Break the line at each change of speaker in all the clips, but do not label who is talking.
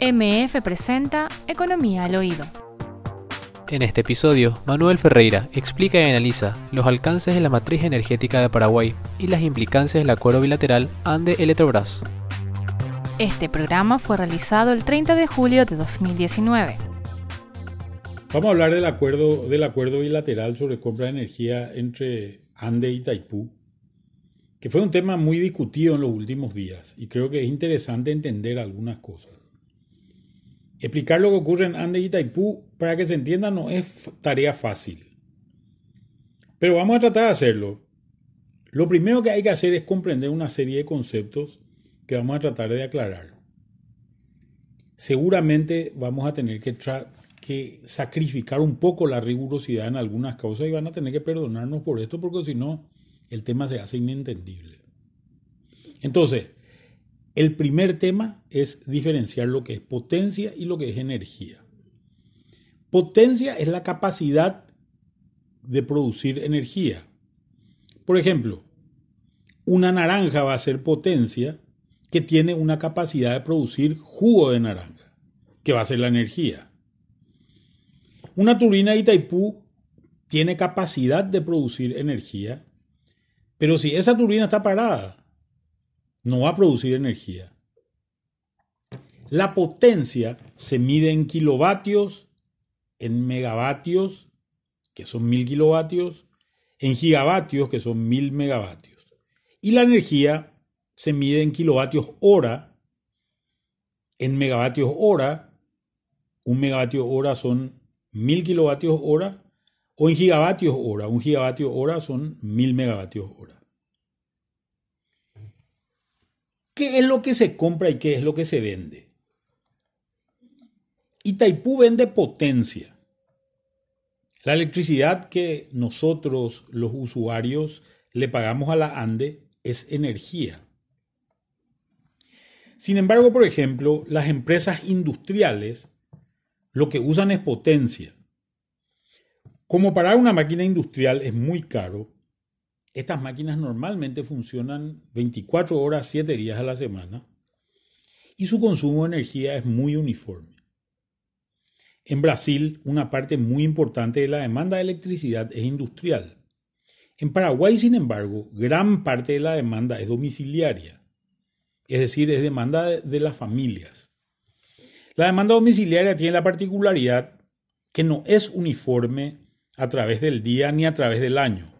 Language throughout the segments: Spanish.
MF presenta Economía al Oído.
En este episodio, Manuel Ferreira explica y analiza los alcances de la matriz energética de Paraguay y las implicancias del acuerdo bilateral Ande-Electrobras.
Este programa fue realizado el 30 de julio de 2019.
Vamos a hablar del acuerdo, del acuerdo bilateral sobre compra de energía entre Ande y Taipú, que fue un tema muy discutido en los últimos días y creo que es interesante entender algunas cosas. Explicar lo que ocurre en Ande y Taipú, para que se entienda, no es tarea fácil. Pero vamos a tratar de hacerlo. Lo primero que hay que hacer es comprender una serie de conceptos que vamos a tratar de aclarar. Seguramente vamos a tener que, que sacrificar un poco la rigurosidad en algunas causas y van a tener que perdonarnos por esto porque si no, el tema se hace inentendible. Entonces, el primer tema es diferenciar lo que es potencia y lo que es energía. Potencia es la capacidad de producir energía. Por ejemplo, una naranja va a ser potencia que tiene una capacidad de producir jugo de naranja, que va a ser la energía. Una turbina de Itaipú tiene capacidad de producir energía, pero si esa turbina está parada, no va a producir energía. La potencia se mide en kilovatios, en megavatios, que son mil kilovatios, en gigavatios, que son mil megavatios. Y la energía se mide en kilovatios hora, en megavatios hora, un megavatio hora son mil kilovatios hora, o en gigavatios hora, un gigavatio hora son mil megavatios hora. ¿Qué es lo que se compra y qué es lo que se vende? Itaipú vende potencia. La electricidad que nosotros, los usuarios, le pagamos a la ANDE es energía. Sin embargo, por ejemplo, las empresas industriales lo que usan es potencia. Como parar una máquina industrial es muy caro, estas máquinas normalmente funcionan 24 horas, 7 días a la semana y su consumo de energía es muy uniforme. En Brasil, una parte muy importante de la demanda de electricidad es industrial. En Paraguay, sin embargo, gran parte de la demanda es domiciliaria, es decir, es demanda de, las familias. La demanda domiciliaria tiene la particularidad que no es uniforme a través del día ni a través del año.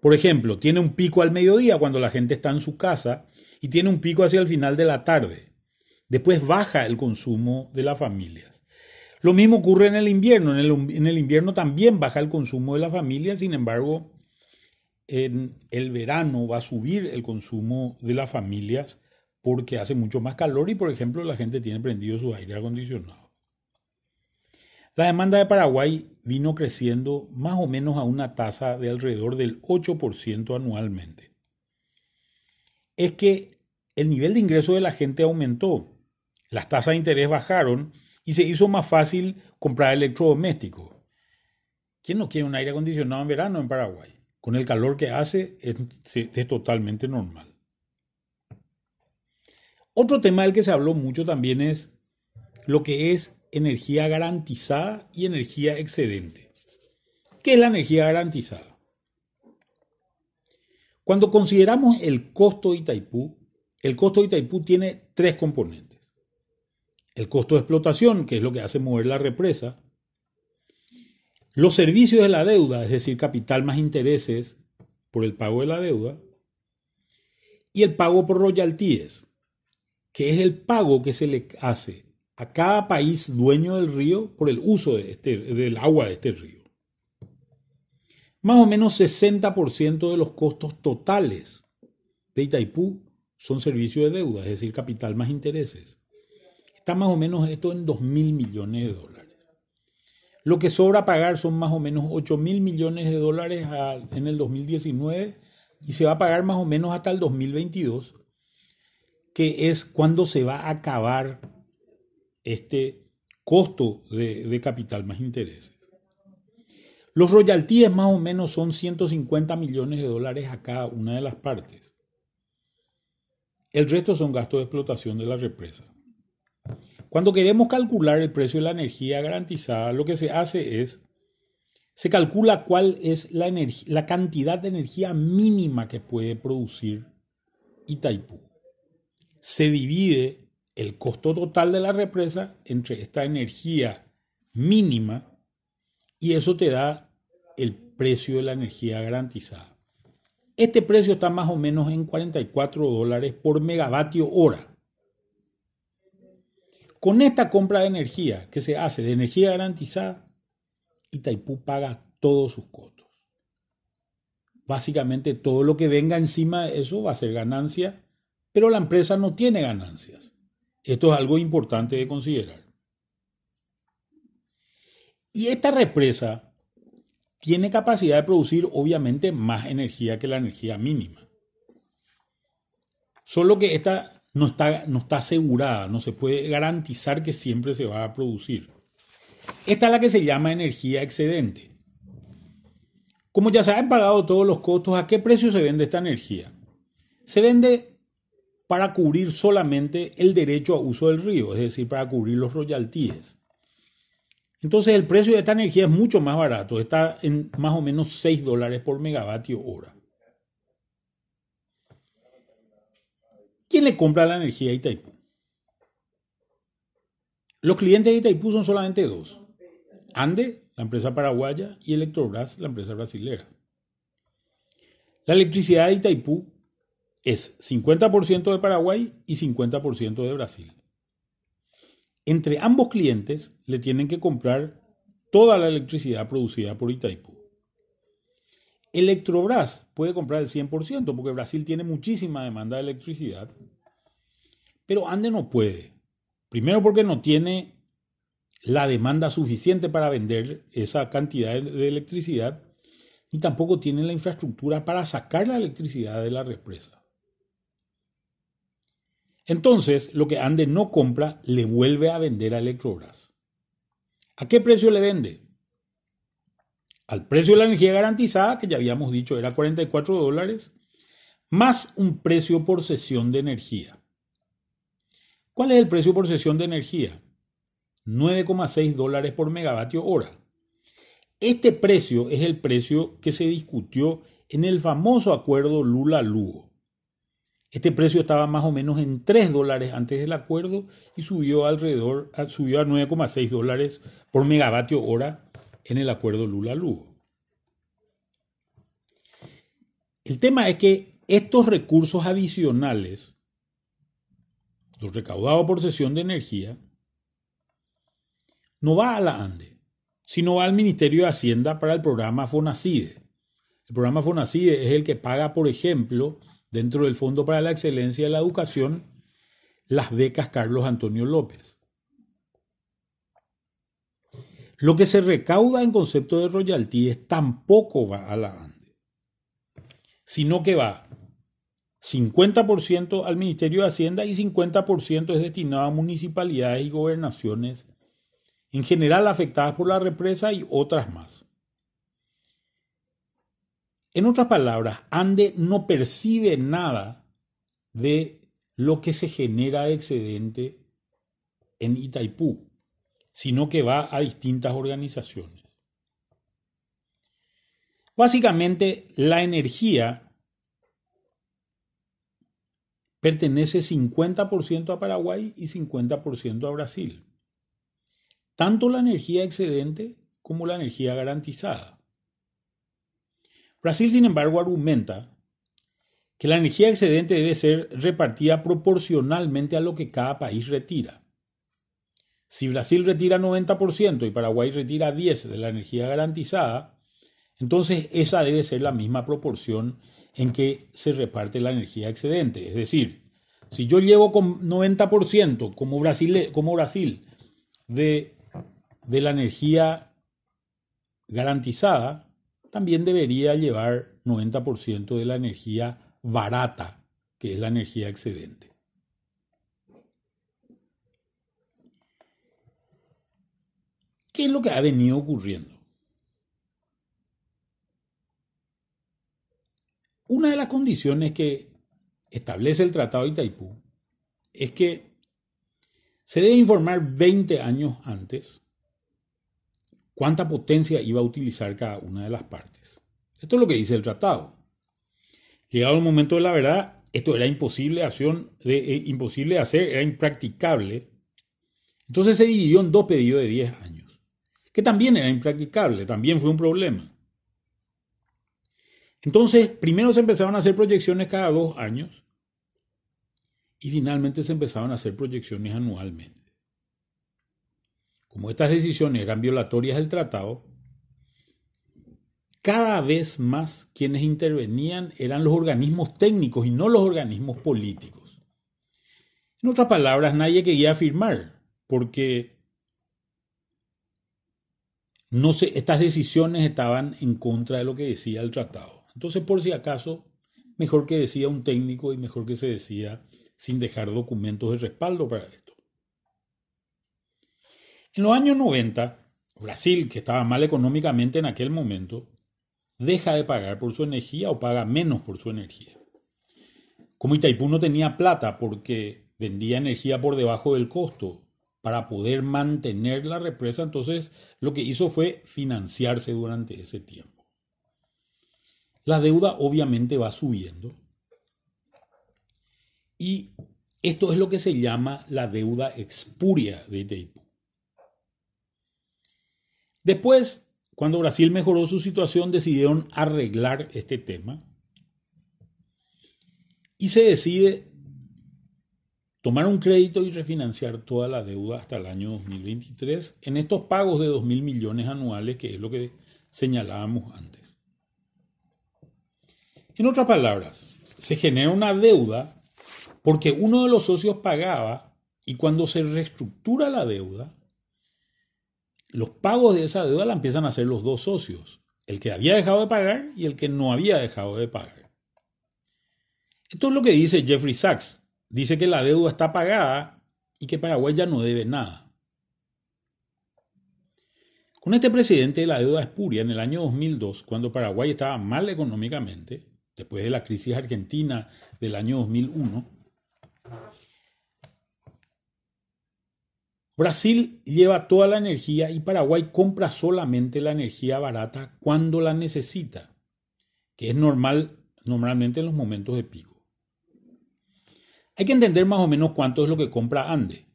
Por ejemplo, tiene un pico al mediodía cuando la gente está en su casa y tiene un pico hacia el final de la tarde. Después baja el consumo de las familias. Lo mismo ocurre en el invierno. En el, invierno también baja el consumo de las familias, sin embargo, en el verano va a subir el consumo de las familias porque hace mucho más calor y, por ejemplo, la gente tiene prendido su aire acondicionado. La demanda de Paraguay vino creciendo más o menos a una tasa de alrededor del 8% anualmente. Es que el nivel de ingreso de la gente aumentó, las tasas de interés bajaron y se hizo más fácil comprar electrodomésticos. ¿Quién no quiere un aire acondicionado en verano en Paraguay? Con el calor que hace es, totalmente normal. Otro tema del que se habló mucho también es lo que es energía garantizada y energía excedente. ¿Qué es la energía garantizada? Cuando consideramos el costo de Itaipú, el costo de Itaipú tiene tres componentes. El costo de explotación, que es lo que hace mover la represa. Los servicios de la deuda, es decir, capital más intereses por el pago de la deuda. Y el pago por royalties, que es el pago que se le hace a cada país dueño del río por el uso de este, del agua de este río. Más o menos 60% de los costos totales de Itaipú son servicios de deuda, es decir, capital más intereses. Está más o menos esto en 2 mil millones de dólares. Lo que sobra pagar son más o menos 8 mil millones de dólares en el 2019 y se va a pagar más o menos hasta el 2022, que es cuando se va a acabar este costo de, capital más intereses. Los royalties más o menos son 150 millones de dólares a cada una de las partes. El resto son gastos de explotación de la represa. Cuando queremos calcular el precio de la energía garantizada, lo que se hace es, se calcula cuál es la, la cantidad de energía mínima que puede producir Itaipú. Se divide el costo total de la represa entre esta energía mínima y eso te da el precio de la energía garantizada. Este precio está más o menos en 44 dólares por megavatio hora. Con esta compra de energía que se hace de energía garantizada, Itaipú paga todos sus costos. Básicamente todo lo que venga encima de eso va a ser ganancia, pero la empresa no tiene ganancias. Esto es algo importante de considerar. Y esta represa tiene capacidad de producir obviamente más energía que la energía mínima. Solo que esta no está, no está asegurada, no se puede garantizar que siempre se va a producir. Esta es la que se llama energía excedente. Como ya se han pagado todos los costos, ¿a qué precio se vende esta energía? Se vende para cubrir solamente el derecho a uso del río, es decir, para cubrir los royalties. Entonces el precio de esta energía es mucho más barato, está en más o menos 6 dólares por megavatio hora. ¿Quién le compra la energía a Itaipú? Los clientes de Itaipú son solamente dos. Ande, la empresa paraguaya, y Electrobras, la empresa brasilera. La electricidad de Itaipú es 50% de Paraguay y 50% de Brasil. Entre ambos clientes le tienen que comprar toda la electricidad producida por Itaipú. Electrobras puede comprar el 100% porque Brasil tiene muchísima demanda de electricidad, pero Ande no puede. Primero porque no tiene la demanda suficiente para vender esa cantidad de electricidad, ni tampoco tiene la infraestructura para sacar la electricidad de la represa. Entonces, lo que Ande no compra le vuelve a vender a Electrobras. ¿A qué precio le vende? al precio de la energía garantizada, que ya habíamos dicho era 44 dólares, más un precio por sesión de energía. ¿Cuál es el precio por sesión de energía? 9,6 dólares por megavatio hora. Este precio es el precio que se discutió en el famoso acuerdo Lula-Lugo. Este precio estaba más o menos en 3 dólares antes del acuerdo y subió alrededor, subió a 9,6 dólares por megavatio hora en el acuerdo Lula-Lugo. El tema es que estos recursos adicionales, los recaudados por sesión de energía, no va a la ANDE, sino va al Ministerio de Hacienda para el programa FONACIDE. El programa FONACIDE es el que paga, por ejemplo, dentro del Fondo para la Excelencia de la Educación, las becas Carlos Antonio López. Lo que se recauda en concepto de royalties tampoco va a la ANDE, sino que va 50% al Ministerio de Hacienda y 50% es destinado a municipalidades y gobernaciones, en general afectadas por la represa y otras más. En otras palabras, ANDE no percibe nada de lo que se genera excedente en Itaipú sino que va a distintas organizaciones. Básicamente, la energía pertenece 50% a Paraguay y 50% a Brasil. Tanto la energía excedente como la energía garantizada. Brasil, sin embargo, argumenta que la energía excedente debe ser repartida proporcionalmente a lo que cada país retira. Si Brasil retira 90% y Paraguay retira 10% de la energía garantizada, entonces esa debe ser la misma proporción en que se reparte la energía excedente. Es decir, si yo llevo con 90% como Brasil, como Brasil de, de la energía garantizada, también debería llevar 90% de la energía barata, que es la energía excedente. ¿Qué es lo que ha venido ocurriendo? Una de las condiciones que establece el Tratado de Itaipú es que se debe informar 20 años antes cuánta potencia iba a utilizar cada una de las partes. Esto es lo que dice el tratado. Llegado el momento de la verdad, esto era imposible, acción eh, imposible de hacer, era impracticable. Entonces se dividió en dos pedidos de 10 años, que también era impracticable, también fue un problema. Entonces, primero se empezaron a hacer proyecciones cada dos años y finalmente se empezaron a hacer proyecciones anualmente. Como estas decisiones eran violatorias del tratado, cada vez más quienes intervenían eran los organismos técnicos y no los organismos políticos. En otras palabras, nadie quería firmar, porque no estas decisiones estaban en contra de lo que decía el tratado. Entonces, por si acaso, mejor que decía un técnico y mejor que se decía sin dejar documentos de respaldo para esto. En los años 90, Brasil, que estaba mal económicamente en aquel momento, deja de pagar por su energía o paga menos por su energía. Como Itaipú no tenía plata porque vendía energía por debajo del costo para poder mantener la represa, entonces lo que hizo fue financiarse durante ese tiempo. La deuda obviamente va subiendo y esto es lo que se llama la deuda expuria de Itaipú. Después, cuando Brasil mejoró su situación, decidieron arreglar este tema y se decide tomar un crédito y refinanciar toda la deuda hasta el año 2023 en estos pagos de 2 mil millones anuales, que es lo que señalábamos antes. En otras palabras, se genera una deuda porque uno de los socios pagaba y cuando se reestructura la deuda, los pagos de esa deuda la empiezan a hacer los dos socios, el que había dejado de pagar y el que no había dejado de pagar. Esto es lo que dice Jeffrey Sachs. Dice que la deuda está pagada y que Paraguay ya no debe nada. Con este presidente de la deuda espuria en el año 2002, cuando Paraguay estaba mal económicamente, después de la crisis argentina del año 2001, Brasil lleva toda la energía y Paraguay compra solamente la energía barata cuando la necesita, que es normal normalmente en los momentos de pico. Hay que entender más o menos cuánto es lo que compra Ande.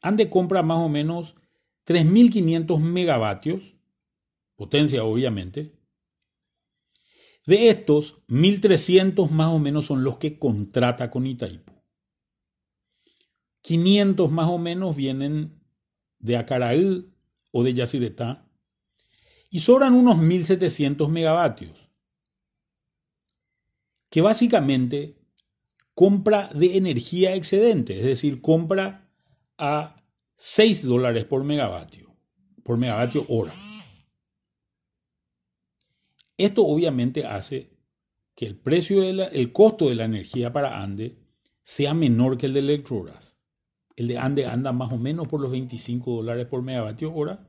Ande compra más o menos 3.500 megavatios, potencia obviamente. De estos, 1.300 más o menos son los que contrata con Itaipu. 500 más o menos vienen de Acaraí o de Yacyretá y sobran unos 1700 megavatios, que básicamente compra de energía excedente, es decir, compra a 6 dólares por megavatio, por megavatio hora. Esto obviamente hace que el precio, el costo de la energía para Ande sea menor que el de Electroras. El de Ande anda más o menos por los 25 dólares por megavatio hora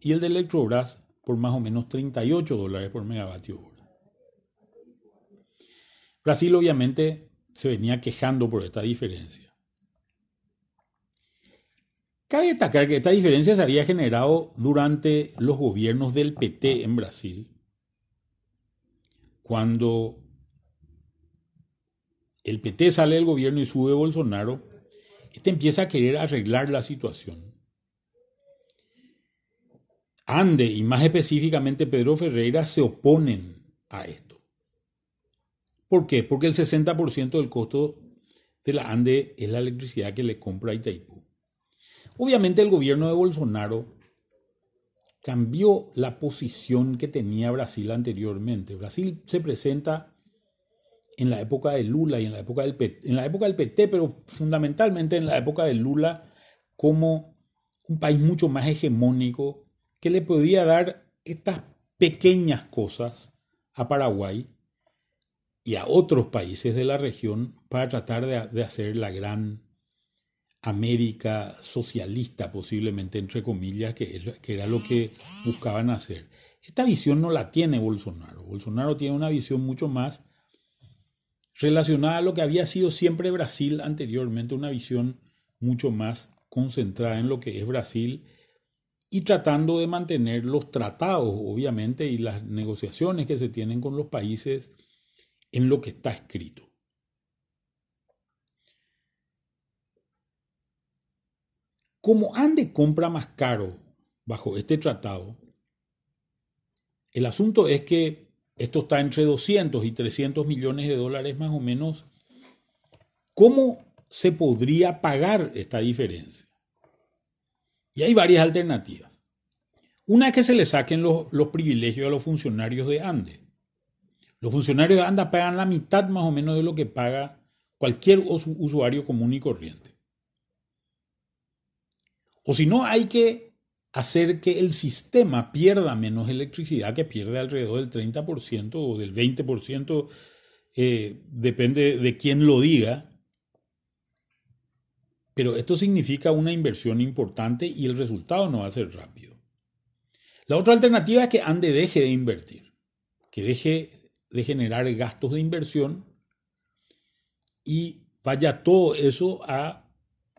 y el de Electrobras por más o menos 38 dólares por megavatio hora. Brasil obviamente se venía quejando por esta diferencia. Cabe destacar que esta diferencia se había generado durante los gobiernos del PT en Brasil, cuando el PT sale del gobierno y sube Bolsonaro, este empieza a querer arreglar la situación. Ande y más específicamente Pedro Ferreira se oponen a esto. ¿Por qué? Porque el 60% del costo de la Ande es la electricidad que le compra a Itaipú. Obviamente el gobierno de Bolsonaro cambió la posición que tenía Brasil anteriormente. Brasil se presenta en la época de Lula y en la época del PT, en la época del PT, pero fundamentalmente en la época de Lula como un país mucho más hegemónico que le podía dar estas pequeñas cosas a Paraguay y a otros países de la región para tratar de, hacer la gran América socialista, posiblemente entre comillas, que era lo que buscaban hacer. Esta visión no la tiene Bolsonaro. Bolsonaro tiene una visión mucho más relacionada a lo que había sido siempre Brasil anteriormente, una visión mucho más concentrada en lo que es Brasil y tratando de mantener los tratados, obviamente, y las negociaciones que se tienen con los países en lo que está escrito. Como Ande compra más caro bajo este tratado, el asunto es que esto está entre 200 y 300 millones de dólares más o menos. ¿Cómo se podría pagar esta diferencia? Y hay varias alternativas. Una es que se le saquen los, privilegios a los funcionarios de ANDE. Los funcionarios de ANDE pagan la mitad más o menos de lo que paga cualquier usuario común y corriente. O si no, hay que hacer que el sistema pierda menos electricidad, que pierde alrededor del 30% o del 20%, eh, depende de quién lo diga. Pero esto significa una inversión importante y el resultado no va a ser rápido. La otra alternativa es que ANDE deje de invertir, que deje de generar gastos de inversión y vaya todo eso a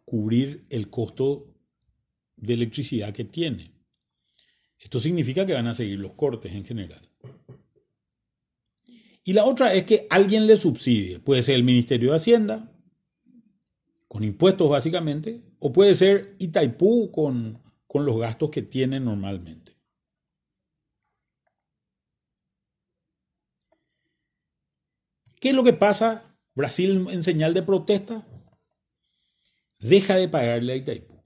cubrir el costo de electricidad que tiene. Esto significa que van a seguir los cortes en general. Y la otra es que alguien le subsidie. Puede ser el Ministerio de Hacienda, con impuestos básicamente, o puede ser Itaipú con, con los gastos que tiene normalmente. ¿Qué es lo que pasa? Brasil en señal de protesta deja de pagarle a Itaipú.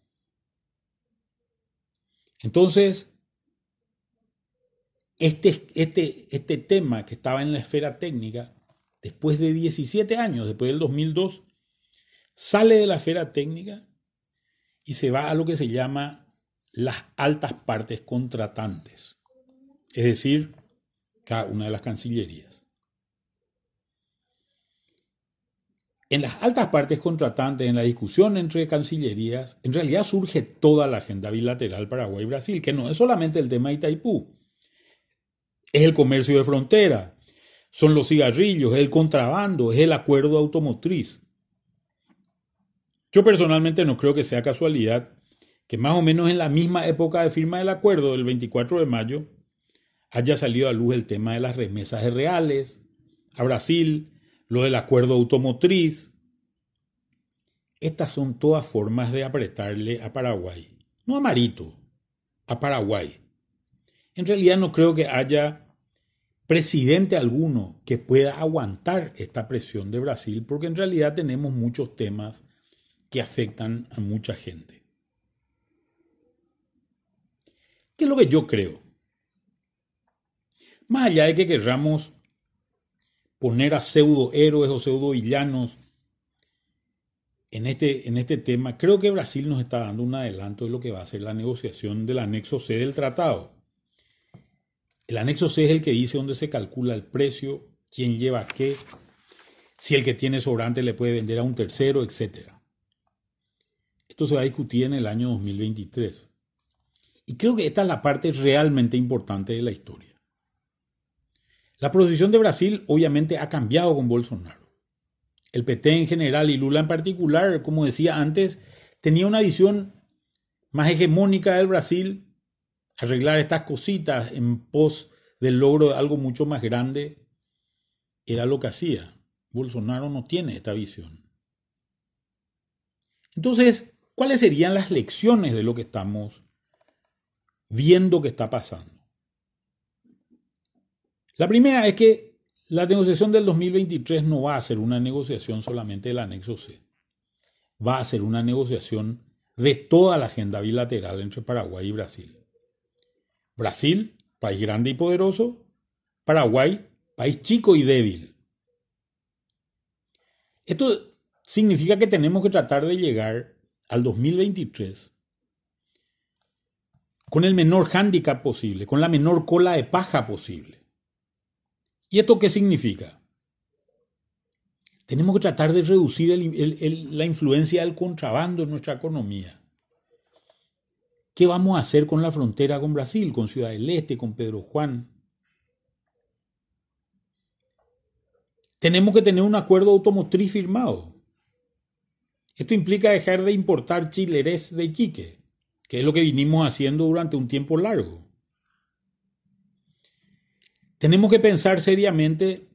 Entonces, este, este, este tema que estaba en la esfera técnica, después de 17 años, después del 2002, sale de la esfera técnica y se va a lo que se llama las altas partes contratantes, es decir, cada una de las cancillerías. En las altas partes contratantes, en la discusión entre cancillerías, en realidad surge toda la agenda bilateral Paraguay-Brasil, que no es solamente el tema de Itaipú, es el comercio de frontera, son los cigarrillos, es el contrabando, es el acuerdo automotriz. Yo personalmente no creo que sea casualidad que más o menos en la misma época de firma del acuerdo del 24 de mayo haya salido a luz el tema de las remesas de reales a Brasil, lo del acuerdo automotriz. Estas son todas formas de apretarle a Paraguay. No a Marito, a Paraguay. En realidad no creo que haya presidente alguno que pueda aguantar esta presión de Brasil, porque en realidad tenemos muchos temas que afectan a mucha gente. ¿Qué es lo que yo creo? Más allá de que querramos poner a pseudo héroes o pseudo villanos en este, en este tema, creo que Brasil nos está dando un adelanto de lo que va a ser la negociación del anexo C del tratado. El anexo C es el que dice dónde se calcula el precio, quién lleva qué, si el que tiene sobrante le puede vender a un tercero, etc. Esto se va a discutir en el año 2023. Y creo que esta es la parte realmente importante de la historia. La posición de Brasil obviamente ha cambiado con Bolsonaro. El PT en general y Lula en particular, como decía antes, tenía una visión más hegemónica del Brasil, arreglar estas cositas en pos del logro de algo mucho más grande, era lo que hacía. Bolsonaro no tiene esta visión. Entonces, ¿cuáles serían las lecciones de lo que estamos viendo que está pasando? La primera es que la negociación del 2023 no va a ser una negociación solamente del anexo C. Va a ser una negociación de toda la agenda bilateral entre Paraguay y Brasil. Brasil, país grande y poderoso. Paraguay, país chico y débil. Esto significa que tenemos que tratar de llegar al 2023 con el menor hándicap posible, con la menor cola de paja posible. ¿Y esto qué significa? Tenemos que tratar de reducir la influencia del contrabando en nuestra economía. ¿Qué vamos a hacer con la frontera con Brasil, con Ciudad del Este, con Pedro Juan? Tenemos que tener un acuerdo automotriz firmado. Esto implica dejar de importar chilerés de Iquique, que es lo que vinimos haciendo durante un tiempo largo. Tenemos que pensar seriamente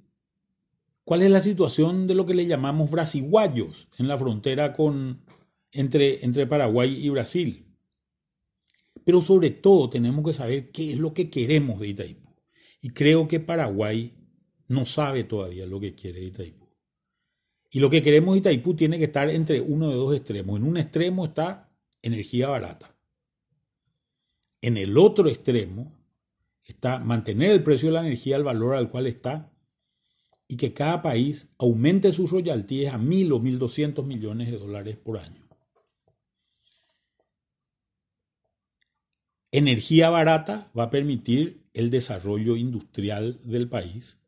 cuál es la situación de lo que le llamamos brasiguayos en la frontera con, entre, entre Paraguay y Brasil. Pero sobre todo tenemos que saber qué es lo que queremos de Itaipú. Y creo que Paraguay no sabe todavía lo que quiere de Itaipú. Y lo que queremos de Itaipú tiene que estar entre uno de dos extremos. En un extremo está energía barata. En el otro extremo está mantener el precio de la energía al valor al cual está y que cada país aumente sus royalties a mil o mil doscientos millones de dólares por año. Energía barata va a permitir el desarrollo industrial del país.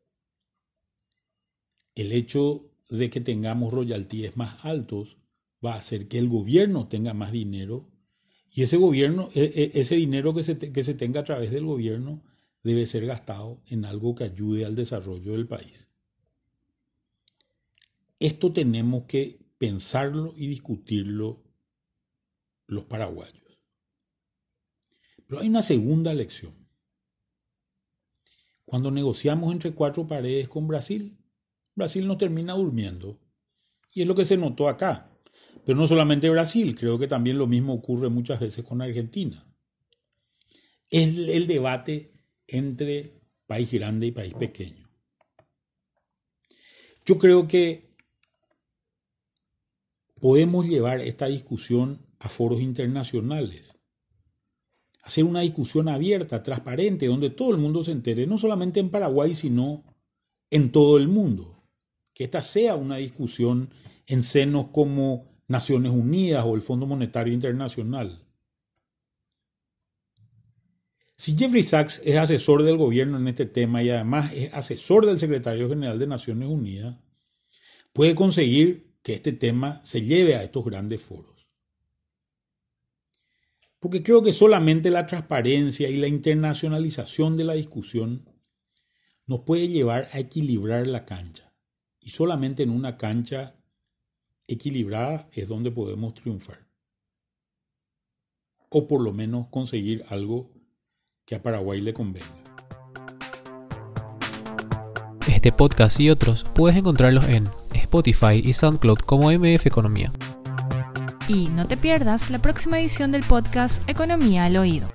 El hecho de que tengamos royalties más altos va a hacer que el gobierno tenga más dinero y ese gobierno, e, e, ese dinero que se, que se tenga a través del gobierno debe ser gastado en algo que ayude al desarrollo del país. Esto tenemos que pensarlo y discutirlo los paraguayos. Pero hay una segunda lección. Cuando negociamos entre cuatro paredes con Brasil, Brasil no termina durmiendo. Y es lo que se notó acá. Pero no solamente Brasil, creo que también lo mismo ocurre muchas veces con Argentina. Es el debate entre país grande y país pequeño. Yo creo que podemos llevar esta discusión a foros internacionales, hacer una discusión abierta, transparente, donde todo el mundo se entere, no solamente en Paraguay, sino en todo el mundo que esta sea una discusión en senos como Naciones Unidas o el Fondo Monetario Internacional. Si Jeffrey Sachs es asesor del gobierno en este tema y además es asesor del secretario general de Naciones Unidas, puede conseguir que este tema se lleve a estos grandes foros. Porque creo que solamente la transparencia y la internacionalización de la discusión nos puede llevar a equilibrar la cancha. Y solamente en una cancha equilibrada es donde podemos triunfar. O por lo menos conseguir algo que a Paraguay le convenga.
Este podcast y otros puedes encontrarlos en Spotify y SoundCloud como MF Economía.
Y no te pierdas la próxima edición del podcast Economía al Oído.